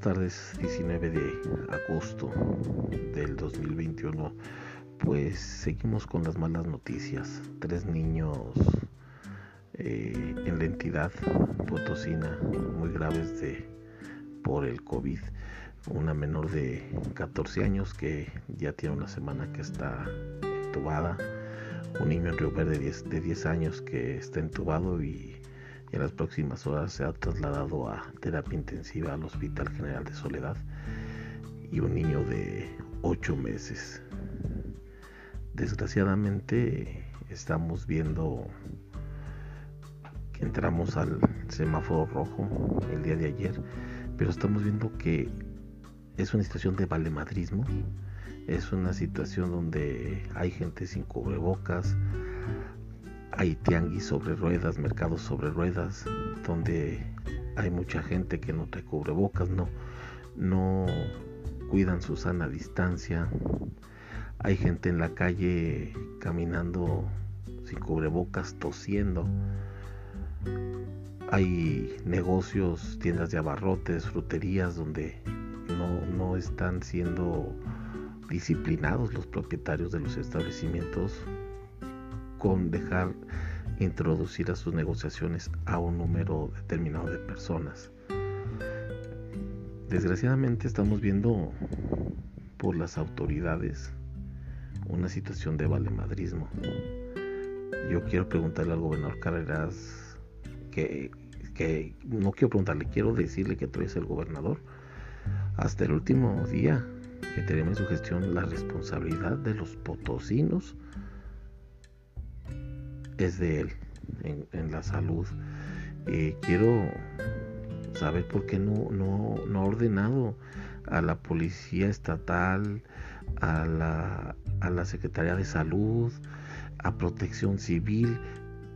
tardes, 19 de agosto del 2021. Pues seguimos con las malas noticias. Tres niños eh, en la entidad potosina muy graves de, por el COVID. Una menor de 14 años que ya tiene una semana que está entubada. Un niño en Río Verde de 10 años que está entubado y en las próximas horas se ha trasladado a terapia intensiva al Hospital General de Soledad y un niño de 8 meses. Desgraciadamente estamos viendo que entramos al semáforo rojo el día de ayer, pero estamos viendo que es una situación de valemadrismo, es una situación donde hay gente sin cubrebocas, hay tianguis sobre ruedas, mercados sobre ruedas, donde hay mucha gente que no te cubre bocas, no, no cuidan su sana distancia. Hay gente en la calle caminando sin cubrebocas, tosiendo. Hay negocios, tiendas de abarrotes, fruterías donde no, no están siendo disciplinados los propietarios de los establecimientos con dejar introducir a sus negociaciones a un número determinado de personas. Desgraciadamente estamos viendo por las autoridades una situación de valemadrismo. Yo quiero preguntarle al gobernador Carreras que, que no quiero preguntarle, quiero decirle que tú eres el gobernador. Hasta el último día que tenemos en su gestión la responsabilidad de los potosinos es de él en, la salud. Eh, quiero saber por qué no, no, no, ha ordenado a la policía estatal, a la, a la Secretaría de Salud, a Protección Civil,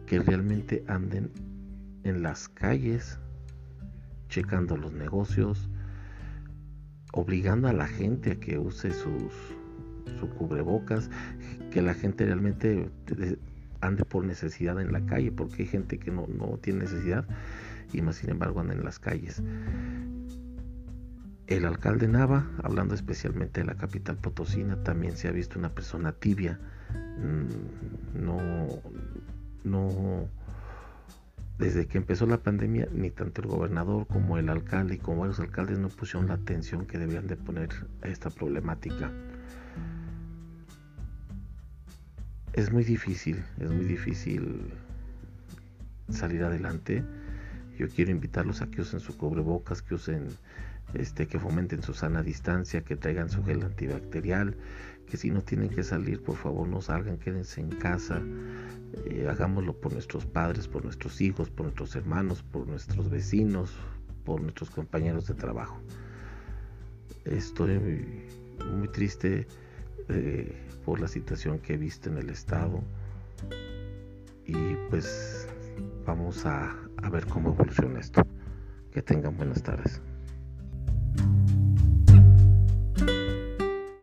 que realmente anden en las calles, checando los negocios, obligando a la gente a que use sus su cubrebocas, que la gente realmente ande por necesidad en la calle, porque hay gente que no, tiene necesidad y más sin embargo anda en las calles. El alcalde Nava, hablando especialmente de la capital potosina, también se ha visto una persona tibia. Mm, no, no, desde que empezó la pandemia, ni tanto el gobernador como el alcalde y como varios alcaldes no pusieron la atención que debían de poner a esta problemática. Es muy difícil, es muy difícil salir adelante. Yo quiero invitarlos a que usen su cubrebocas, que usen este, que fomenten su sana distancia, que traigan su gel antibacterial, que si no tienen que salir, por favor no salgan, quédense en casa, eh, hagámoslo por nuestros padres, por nuestros hijos, por nuestros hermanos, por nuestros vecinos, por nuestros compañeros de trabajo. Estoy muy triste eh, por la situación que he visto en el estado y pues vamos a, a ver cómo evoluciona esto. Que tengan buenas tardes.